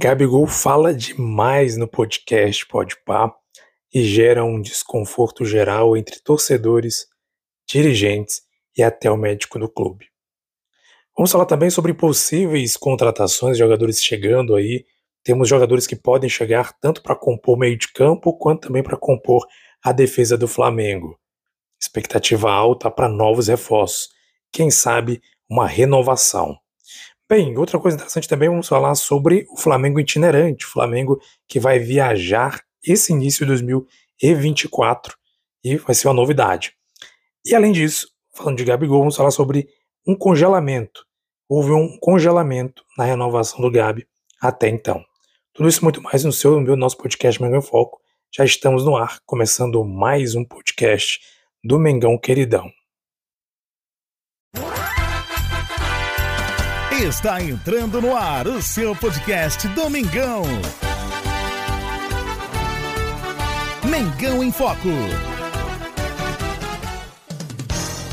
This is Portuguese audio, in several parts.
Gabigol fala demais no podcast Podpah e gera um desconforto geral entre torcedores, dirigentes e até o médico do clube. Vamos falar também sobre possíveis contratações de jogadores chegando aí. Temos jogadores que podem chegar tanto para compor meio de campo quanto também para compor a defesa do Flamengo. Expectativa alta para novos reforços. Quem sabe uma renovação. Bem, outra coisa interessante também, vamos falar sobre o Flamengo itinerante, o Flamengo que vai viajar esse início de 2024 e vai ser uma novidade. E além disso, falando de Gabigol, vamos falar sobre um congelamento. Houve um congelamento na renovação do Gabi até então. Tudo isso muito mais no seu, no meu nosso podcast Mengão Foco. Já estamos no ar, começando mais um podcast do Mengão Queridão. Está entrando no ar o seu podcast Domingão. Mengão em Foco.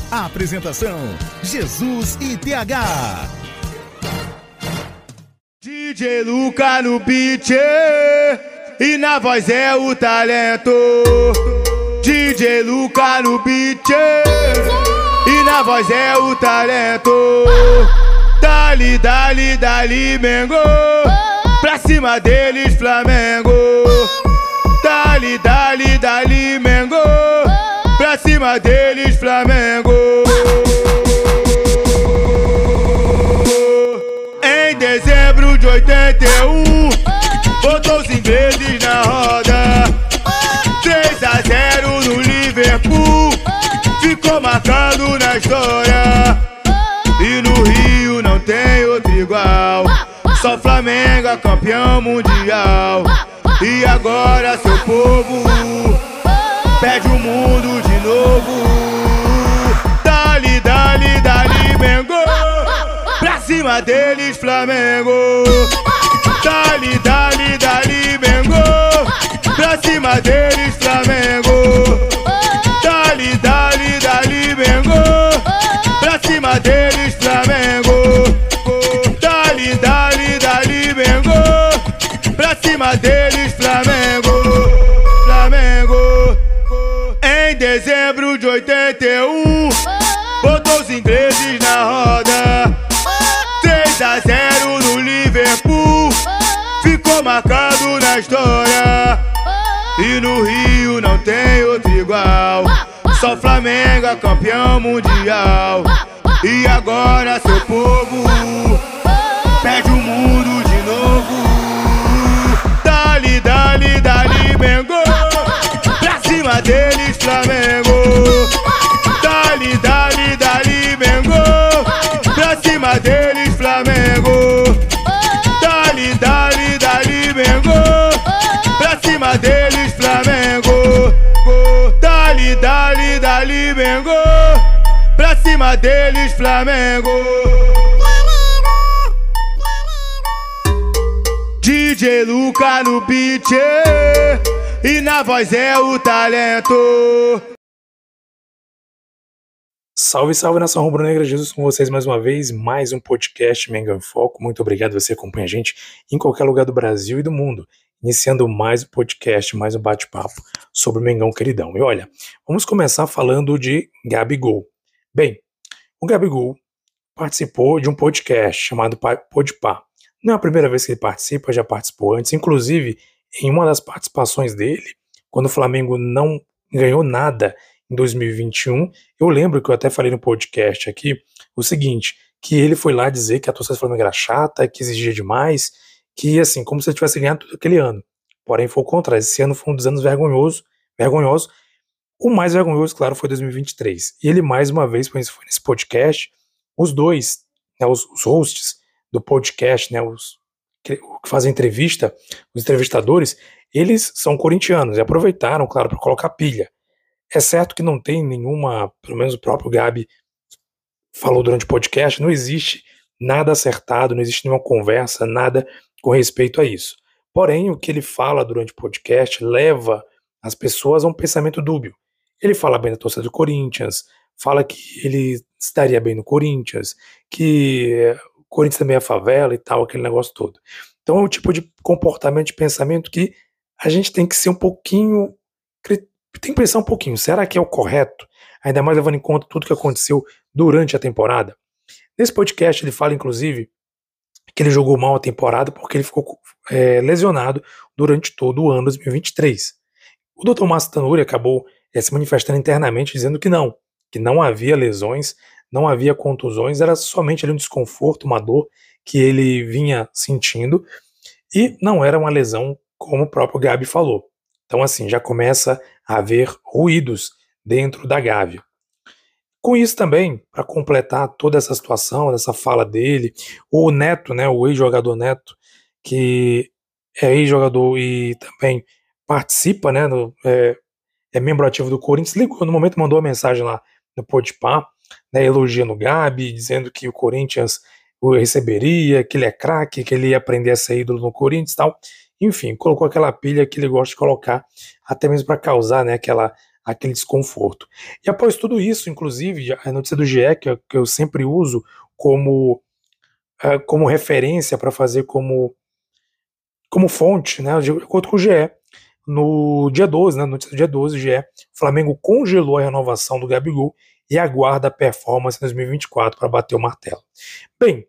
Apresentação: Jesus e TH. DJ Luca no beat e na voz é o talento. DJ Luca no beat e na voz é o talento. Dali, dali, dali, Mengo. Pra cima deles, Flamengo. Dali, dali, dali, Mengo. Pra cima deles, Flamengo. Em dezembro de 81, botou os ingleses na roda. 3 a 0 no Liverpool, ficou marcado na história. E no Rio igual. Só Flamengo é campeão mundial. E agora seu povo pede o mundo de novo. Dali, dali, dali, Mengo. Pra cima deles, Flamengo. Dali, dali, dali, Mengo. Pra cima deles, Flamengo. Em dezembro de 81, botou os ingleses na roda. 3 a 0 no Liverpool, ficou marcado na história. E no Rio não tem outro igual. Só Flamengo é campeão mundial. E agora seu povo pede o mundo de novo. Dali, dali, dali, Mengo. Deles, Flamengo. Dali, dali, dali, Mengo. Pra cima deles, Flamengo. Dali, dali, dali, Mengo. Pra cima deles, Flamengo. Dali, dali, dali, Mengo. Pra cima deles, Flamengo. DJ Luca no beat e na voz é o talento. Salve, salve nação rubro-negra, Jesus com vocês mais uma vez, mais um podcast Mengão Foco. Muito obrigado você acompanha a gente em qualquer lugar do Brasil e do mundo. Iniciando mais um podcast, mais um bate-papo sobre o Mengão queridão. E olha, vamos começar falando de Gabigol. Bem, o Gabigol participou de um podcast chamado Podpah. Não é a primeira vez que ele participa, já participou antes. Inclusive, em uma das participações dele, quando o Flamengo não ganhou nada em 2021, eu lembro que eu até falei no podcast aqui o seguinte, que ele foi lá dizer que a torcida do Flamengo era chata, que exigia demais, que assim, como se ele tivesse ganhado tudo aquele ano. Porém, foi o contrário. Esse ano foi um dos anos vergonhoso, vergonhoso. O mais vergonhoso, claro, foi 2023. E ele, mais uma vez, foi nesse podcast, os dois, né, os, os hosts do podcast, né, os que, que fazem entrevista, os entrevistadores, eles são corintianos e aproveitaram, claro, para colocar pilha. É certo que não tem nenhuma, pelo menos o próprio Gabi falou durante o podcast, não existe nada acertado, não existe nenhuma conversa, nada com respeito a isso. Porém, o que ele fala durante o podcast leva as pessoas a um pensamento dúbio. Ele fala bem da torcida do Corinthians, fala que ele estaria bem no Corinthians, que Corinthians também é favela e tal, aquele negócio todo. Então é o tipo de comportamento, de pensamento que a gente tem que ser um pouquinho. Tem que pensar um pouquinho. Será que é o correto? Ainda mais levando em conta tudo que aconteceu durante a temporada. Nesse podcast ele fala, inclusive, que ele jogou mal a temporada porque ele ficou é, lesionado durante todo o ano 2023. O Dr. Márcio Tanuri acabou é, se manifestando internamente dizendo que não, que não havia lesões, não havia contusões, era somente ali um desconforto, uma dor que ele vinha sentindo e não era uma lesão como o próprio Gabi falou. Então assim, já começa a haver ruídos dentro da Gávea. Com isso também, para completar toda essa situação, essa fala dele, o Neto, né, o ex-jogador Neto, que é ex-jogador e também participa, né, no, é, é, membro ativo do Corinthians, ligou no momento mandou uma mensagem lá no Podpah, né, elogiando o Gabi, dizendo que o Corinthians o receberia, que ele é craque, que ele ia aprender a ser ídolo no Corinthians e tal. Enfim, colocou aquela pilha que ele gosta de colocar, até mesmo para causar né, aquela, aquele desconforto. E após tudo isso, inclusive, a notícia do GE, que eu, que eu sempre uso como, uh, como referência para fazer como, como fonte, né, de acordo com o GE, no dia 12, né, notícia do dia 12, o GE, Flamengo congelou a renovação do Gabigol e aguarda a performance em 2024 para bater o martelo. Bem,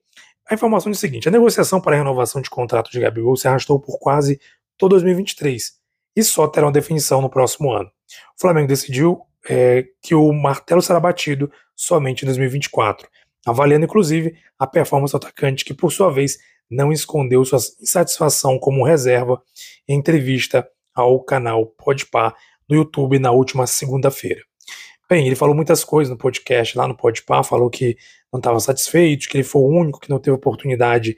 a informação é o seguinte: a negociação para a renovação de contrato de Gabigol se arrastou por quase todo 2023 e só terá uma definição no próximo ano. O Flamengo decidiu é, que o martelo será batido somente em 2024, avaliando inclusive a performance do atacante, que por sua vez não escondeu sua insatisfação como reserva em entrevista ao canal Podpah do YouTube na última segunda-feira. Bem, ele falou muitas coisas no podcast, lá no Podpah, falou que não estava satisfeito, que ele foi o único que não teve oportunidade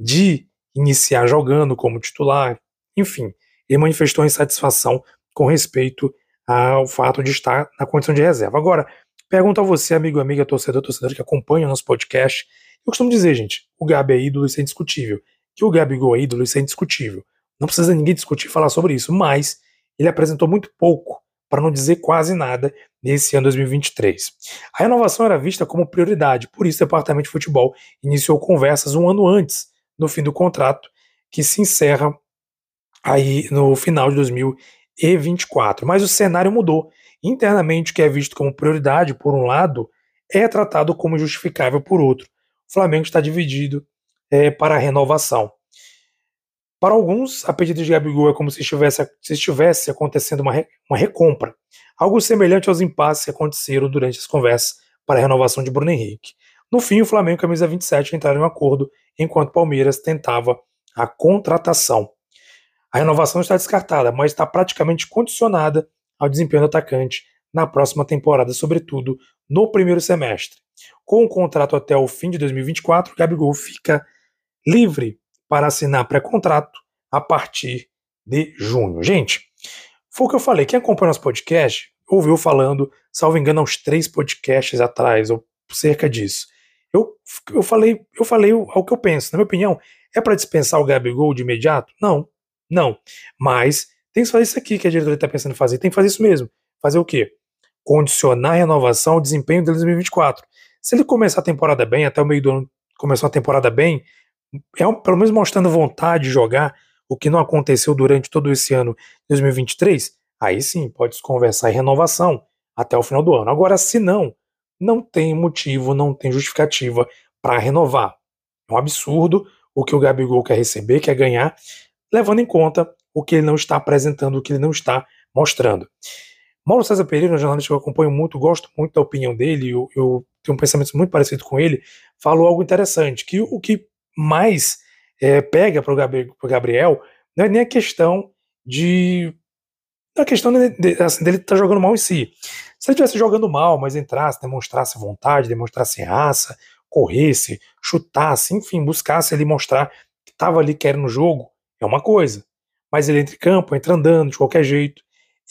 de iniciar jogando como titular, enfim, ele manifestou insatisfação com respeito ao fato de estar na condição de reserva. Agora, pergunto a você, amigo, amiga, torcedor, torcedor que acompanha o nosso podcast, eu costumo dizer, gente, o Gabi é ídolo, isso é indiscutível. Que o Gabigol é ídolo, isso é indiscutível. Não precisa ninguém discutir falar sobre isso, mas ele apresentou muito pouco para não dizer quase nada, nesse ano 2023. A renovação era vista como prioridade, por isso o Departamento de Futebol iniciou conversas um ano antes, no fim do contrato, que se encerra aí no final de 2024. Mas o cenário mudou. Internamente, o que é visto como prioridade, por um lado, é tratado como justificável por outro. O Flamengo está dividido é, para a renovação. Para alguns, a pedido de Gabigol é como se estivesse, se estivesse acontecendo uma, re, uma recompra, algo semelhante aos impasses que aconteceram durante as conversas para a renovação de Bruno Henrique. No fim, o Flamengo e a camisa 27 entraram em um acordo, enquanto o Palmeiras tentava a contratação. A renovação está descartada, mas está praticamente condicionada ao desempenho do atacante na próxima temporada, sobretudo no primeiro semestre. Com o contrato até o fim de 2024, Gabigol fica livre para assinar pré-contrato a partir de junho. Gente, foi o que eu falei. Quem acompanha nosso podcast ouviu falando, salvo engano, uns três podcasts atrás, ou cerca disso. Eu, eu falei, eu falei o, o que eu penso. Na minha opinião, é para dispensar o Gabigol de imediato? Não, não. Mas tem que fazer isso aqui que a diretoria está pensando em fazer. Tem que fazer isso mesmo. Fazer o quê? Condicionar a renovação ao desempenho de 2024. Se ele começar a temporada bem, até o meio do ano começar a temporada bem, é, pelo menos mostrando vontade de jogar, o que não aconteceu durante todo esse ano 2023, aí sim pode se conversar em renovação até o final do ano. Agora, se não, não tem motivo, não tem justificativa para renovar. É um absurdo o que o Gabigol quer receber, quer ganhar, levando em conta o que ele não está apresentando, o que ele não está mostrando. Mauro César Pereira, um jornalista que eu acompanho muito, gosto muito da opinião dele, eu, eu tenho um pensamento muito parecido com ele, falou algo interessante, que o que mais é, pega para o Gabriel não é nem a questão de. Não é a questão de, de, assim, dele estar tá jogando mal em si. Se ele estivesse jogando mal, mas entrasse, demonstrasse vontade, demonstrasse raça, corresse, chutasse, enfim, buscasse ali mostrar que estava ali querendo o jogo, é uma coisa. Mas ele entra em campo, entra andando de qualquer jeito.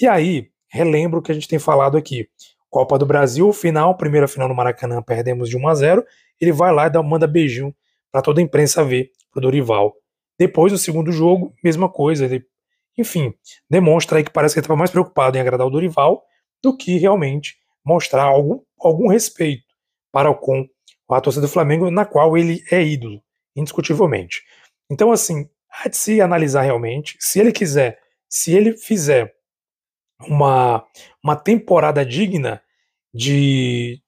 E aí, relembro o que a gente tem falado aqui. Copa do Brasil, final, primeira final no Maracanã, perdemos de 1 a 0 Ele vai lá e dá, manda beijinho para toda a imprensa ver, para o Dorival. Depois, no segundo jogo, mesma coisa. Ele, enfim, demonstra aí que parece que ele estava mais preocupado em agradar o Dorival do que realmente mostrar algum, algum respeito para o com a torcida do Flamengo, na qual ele é ídolo, indiscutivelmente. Então, assim, há de se analisar realmente. Se ele quiser, se ele fizer uma, uma temporada digna de,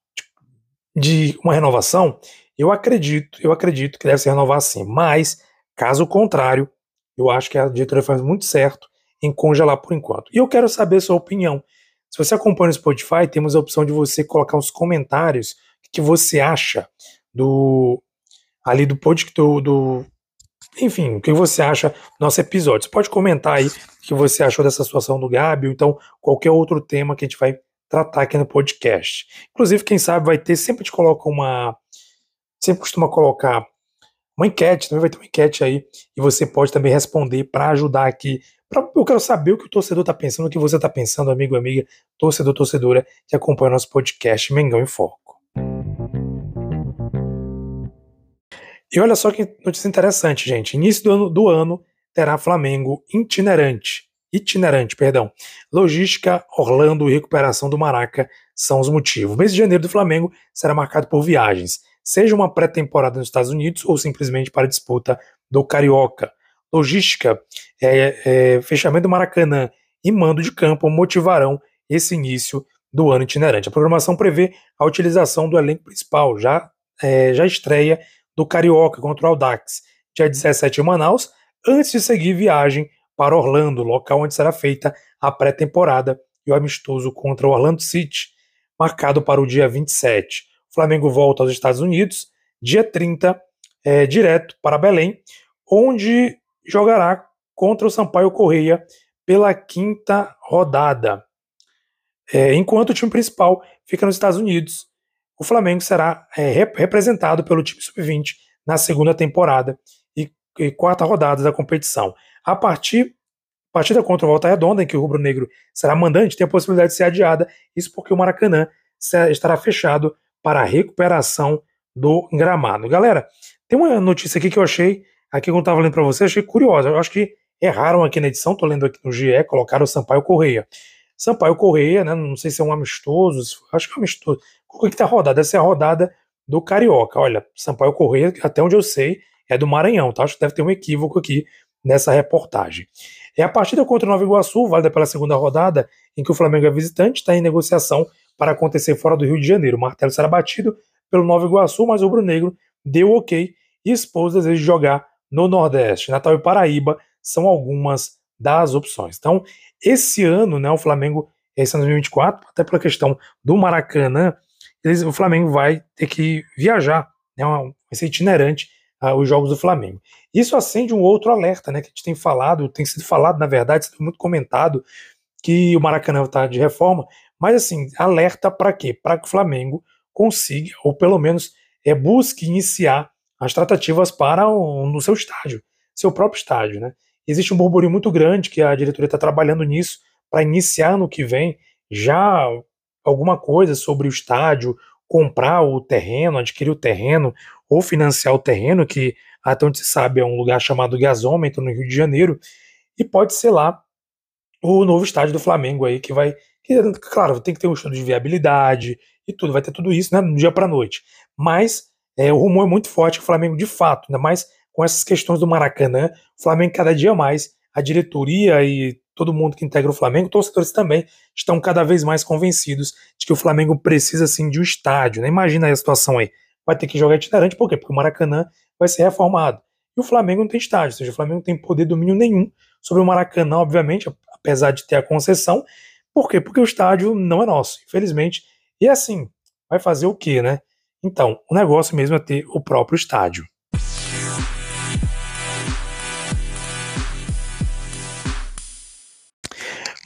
de uma renovação, eu acredito, eu acredito que deve se renovar sim. Mas, caso contrário, eu acho que a diretoria faz muito certo em congelar por enquanto. E eu quero saber a sua opinião. Se você acompanha o Spotify, temos a opção de você colocar os comentários que você acha do ali do podcast do, enfim, o que você acha do nosso episódio. Você pode comentar aí o que você achou dessa situação do Gabi, ou então qualquer outro tema que a gente vai tratar aqui no podcast. Inclusive, quem sabe vai ter, sempre te coloca uma. Sempre costuma colocar uma enquete, também vai ter uma enquete aí, e você pode também responder para ajudar aqui. Pra, eu quero saber o que o torcedor está pensando, o que você está pensando, amigo, amiga, torcedor, torcedora, que acompanha o nosso podcast Mengão em Foco. E olha só que notícia interessante, gente. Início do ano, do ano terá Flamengo itinerante. Itinerante, perdão. Logística, Orlando e recuperação do Maraca são os motivos. O mês de janeiro do Flamengo será marcado por viagens, seja uma pré-temporada nos Estados Unidos ou simplesmente para disputa do Carioca. Logística, é, é, fechamento do Maracanã e mando de campo motivarão esse início do ano itinerante. A programação prevê a utilização do elenco principal, já, é, já estreia do Carioca contra o Audax, dia 17 em Manaus, antes de seguir viagem para Orlando, local onde será feita a pré-temporada e o amistoso contra o Orlando City, marcado para o dia 27. Flamengo volta aos Estados Unidos, dia 30, é, direto para Belém, onde jogará contra o Sampaio Correia pela quinta rodada. É, enquanto o time principal fica nos Estados Unidos, o Flamengo será é, representado pelo time sub-20 na segunda temporada e, e, quarta rodada da competição. A partir partida contra o Volta Redonda, em que o Rubro Negro será mandante, tem a possibilidade de ser adiada, isso porque o Maracanã estará fechado para a recuperação do gramado. Galera, tem uma notícia aqui que eu achei, aqui quando eu estava lendo para você, achei curiosa. Eu acho que erraram aqui na edição, estou lendo aqui no GE, colocaram o Sampaio Correia. Sampaio Correia, né, não sei se é um amistoso, acho que é um amistoso, qual que tá rodada? Essa é a rodada do Carioca. Olha, Sampaio Correia, até onde eu sei, é do Maranhão, tá? Acho que deve ter um equívoco aqui nessa reportagem. É a partida contra o Nova Iguaçu, válida pela segunda rodada, em que o Flamengo é visitante, está em negociação para acontecer fora do Rio de Janeiro. O martelo será batido pelo Nova Iguaçu, mas o Rubro Negro deu ok e expôs o desejo de jogar no Nordeste. Natal e Paraíba são algumas das opções. Então, esse ano, né, o Flamengo, esse ano 2024, até pela questão do Maracanã, eles, o Flamengo vai ter que viajar, né, vai ser itinerante uh, os jogos do Flamengo. Isso acende um outro alerta, né, que a gente tem falado, tem sido falado, na verdade, sido muito comentado, que o Maracanã está de reforma, mas assim, alerta para quê? Para que o Flamengo consiga, ou pelo menos é, busque iniciar as tratativas para o, no seu estádio, seu próprio estádio, né? Existe um burburinho muito grande que a diretoria está trabalhando nisso para iniciar no que vem já alguma coisa sobre o estádio, comprar o terreno, adquirir o terreno ou financiar o terreno, que até onde se sabe é um lugar chamado Gasômetro, no Rio de Janeiro, e pode ser lá o novo estádio do Flamengo aí, que vai. Claro, tem que ter um estudo de viabilidade e tudo, vai ter tudo isso né, dia para noite. Mas é, o rumor é muito forte que o Flamengo, de fato, ainda mais com essas questões do Maracanã, o Flamengo cada dia mais, a diretoria e todo mundo que integra o Flamengo, torcedores também, estão cada vez mais convencidos de que o Flamengo precisa sim de um estádio. Né? Imagina a situação aí. Vai ter que jogar itinerante, por quê? Porque o Maracanã vai ser reformado. E o Flamengo não tem estádio, ou seja, o Flamengo não tem poder de domínio nenhum sobre o Maracanã, obviamente, apesar de ter a concessão. Por quê? Porque o estádio não é nosso, infelizmente. E assim, vai fazer o quê, né? Então, o negócio mesmo é ter o próprio estádio.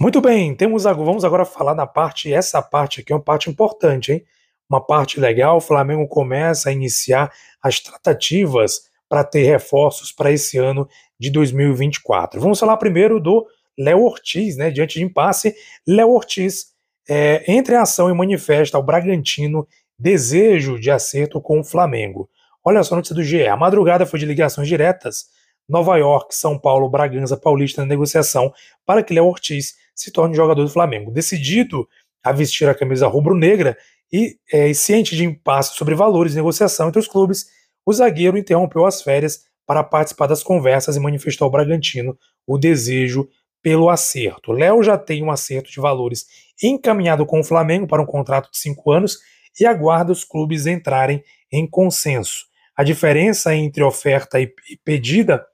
Muito bem, temos, vamos agora falar na parte, essa parte aqui é uma parte importante, hein? Uma parte legal, o Flamengo começa a iniciar as tratativas para ter reforços para esse ano de 2024. Vamos falar primeiro do Léo Ortiz, né? Diante de impasse, Léo Ortiz é, entra em ação e manifesta ao Bragantino desejo de acerto com o Flamengo. Olha só a notícia do GE. A madrugada foi de ligações diretas. Nova York, São Paulo, Bragança, Paulista na negociação para que Léo Ortiz se torne jogador do Flamengo. Decidido a vestir a camisa rubro-negra e, é, ciente de impasse sobre valores de negociação entre os clubes, o zagueiro interrompeu as férias para participar das conversas e manifestou ao Bragantino o desejo pelo acerto. Léo já tem um acerto de valores encaminhado com o Flamengo para um contrato de cinco anos e aguarda os clubes entrarem em consenso. A diferença entre oferta e pedida,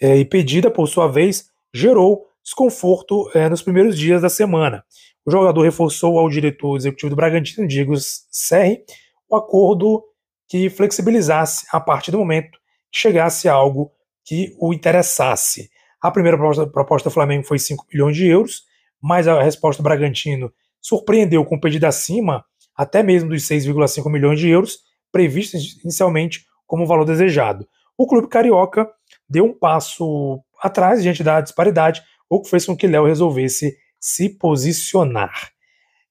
é, e pedida, por sua vez, gerou desconforto é, nos primeiros dias da semana. O jogador reforçou ao diretor executivo do Bragantino, Diego Serri, o acordo que flexibilizasse a partir do momento que chegasse a algo que o interessasse. A primeira proposta, proposta do Flamengo foi 5 milhões de euros, mas a resposta do Bragantino surpreendeu com o pedido acima, até mesmo dos 6,5 milhões de euros, previstos inicialmente como valor desejado. O clube carioca deu um passo atrás diante da disparidade, o que fez com que Léo resolvesse se posicionar.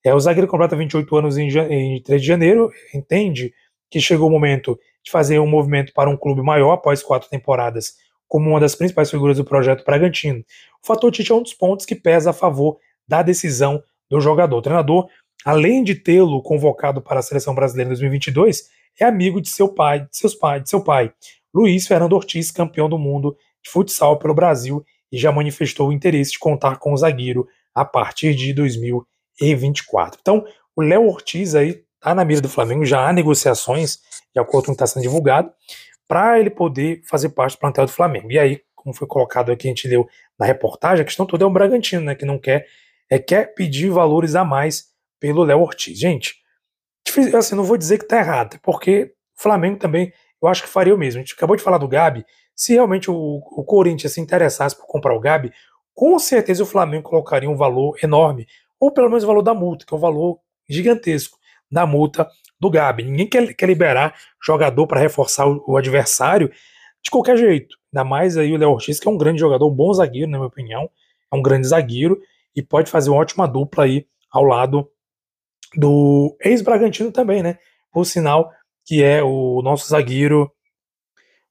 É, o zagueiro completa 28 anos em, em 3 de janeiro, entende que chegou o momento de fazer um movimento para um clube maior após quatro temporadas como uma das principais figuras do projeto Bragantino. O fator Tite é um dos pontos que pesa a favor da decisão do jogador. O treinador, além de tê-lo convocado para a seleção brasileira em 2022, é amigo de seu pai, de seus pais, de seu pai, Luiz Fernando Ortiz, campeão do mundo de futsal pelo Brasil e já manifestou o interesse de contar com o zagueiro a partir de 2024. Então, o Léo Ortiz aí está na mira do Flamengo, já há negociações, de acordo com o que está sendo divulgado, para ele poder fazer parte do plantel do Flamengo. E aí, como foi colocado aqui, a gente leu na reportagem, a questão toda é o Bragantino, né, que não quer, é, quer pedir valores a mais pelo Léo Ortiz. Gente, assim, não vou dizer que está errado, porque o Flamengo também, eu acho que faria o mesmo. A gente acabou de falar do Gabi, se realmente o, o Corinthians se interessasse por comprar o Gabi, com certeza o Flamengo colocaria um valor enorme, ou pelo menos o valor da multa, que é um valor gigantesco da multa do Gabi. Ninguém quer, quer liberar jogador para reforçar o, o, adversário de qualquer jeito. Ainda mais aí o Léo Ortiz, que é um grande jogador, um bom zagueiro, na minha opinião. É um grande zagueiro e pode fazer uma ótima dupla aí ao lado do ex-Bragantino também, né? Por sinal, que é o nosso zagueiro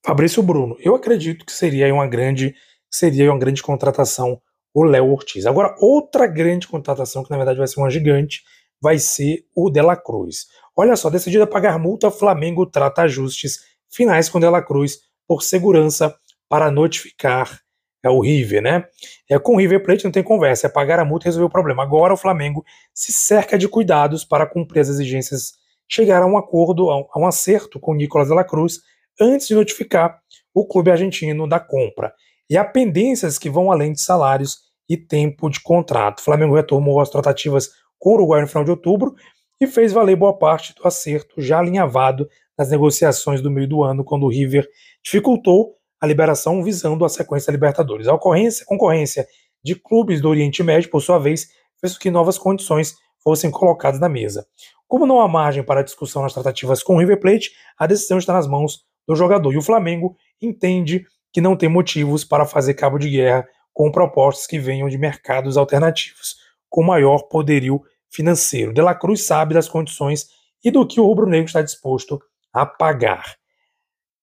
Fabrício Bruno. Eu acredito que seria uma grande, seria uma grande contratação o Léo Ortiz. Agora, outra grande contratação, que na verdade vai ser uma gigante, vai ser o Dela Cruz. Olha só, decidida a pagar multa, Flamengo trata ajustes finais com Dela Cruz por segurança para notificar é o River, né? É, com o River Plate não tem conversa, é pagar a multa e resolver o problema. Agora o Flamengo se cerca de cuidados para cumprir as exigências, chegar a um acordo, a um acerto com Nicolas Dela Cruz antes de notificar o clube argentino da compra. E há pendências que vão além de salários e tempo de contrato. O Flamengo retomou as tratativas com o Uruguai no final de outubro e fez valer boa parte do acerto já alinhavado nas negociações do meio do ano, quando o River dificultou a liberação visando a sequência Libertadores. A ocorrência, concorrência de clubes do Oriente Médio, por sua vez, fez com que novas condições fossem colocadas na mesa. Como não há margem para discussão nas tratativas com o River Plate, a decisão está nas mãos do jogador. E o Flamengo entende que não tem motivos para fazer cabo de guerra com propostas que venham de mercados alternativos com maior poderio financeiro. De La Cruz sabe das condições e do que o rubro-negro está disposto a pagar.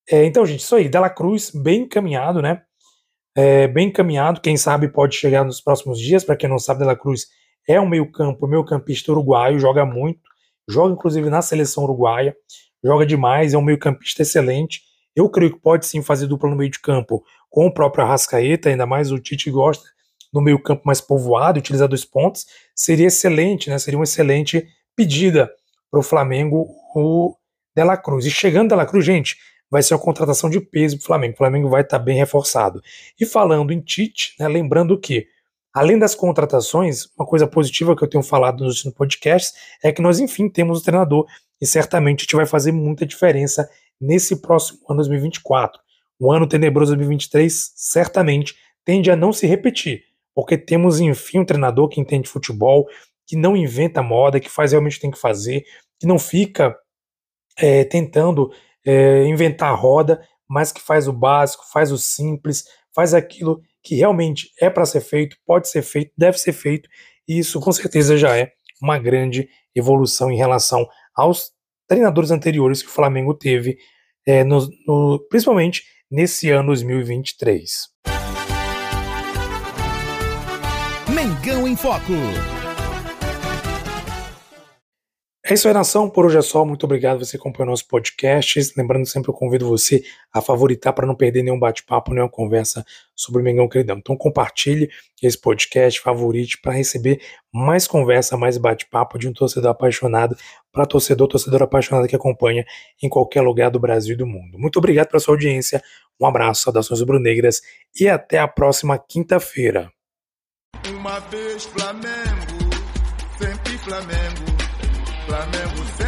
É, então, gente, isso aí. De La Cruz bem encaminhado, né? É, bem encaminhado. Quem sabe pode chegar nos próximos dias. Para quem não sabe, De La Cruz é um meio-campo, meio-campista uruguaio, joga muito, joga inclusive na seleção uruguaia, joga demais, é um meio-campista excelente. Eu creio que pode sim fazer dupla no meio de campo com o próprio Arrascaeta, ainda mais o Tite gosta no meio campo mais povoado, utilizar dois pontos, seria excelente, né? Seria uma excelente pedida para o Flamengo o Dela Cruz. E chegando Dela Cruz, gente, vai ser uma contratação de peso para o Flamengo. O Flamengo vai estar tá bem reforçado. E falando em Tite, né, lembrando que, além das contratações, uma coisa positiva que eu tenho falado nos podcasts é que nós, enfim, temos o treinador e certamente a gente vai fazer muita diferença nesse próximo ano 2024. O ano tenebroso 2023 certamente tende a não se repetir porque temos, enfim, um treinador que entende futebol, que não inventa moda, que faz realmente o que tem que fazer, que não fica é, tentando é, inventar roda, mas que faz o básico, faz o simples, faz aquilo que realmente é para ser feito, pode ser feito, deve ser feito, e isso com certeza já é uma grande evolução em relação aos treinadores anteriores que o Flamengo teve, é, no, no, principalmente nesse ano 2023. Mengão em Foco. É isso aí, nação. Por hoje é só. Muito obrigado você acompanhou nosso podcast. Lembrando sempre, eu convido você a favoritar para não perder nenhum bate-papo, nenhuma conversa sobre o Mengão Queridão. Então, compartilhe esse podcast, favorite para receber mais conversa, mais bate-papo de um torcedor apaixonado para torcedor, torcedor apaixonado que acompanha em qualquer lugar do Brasil e do mundo. Muito obrigado pela sua audiência. Um abraço, saudações rubro-negras e até a próxima quinta-feira. Uma vez Flamengo, sempre Flamengo. Flamengo sempre.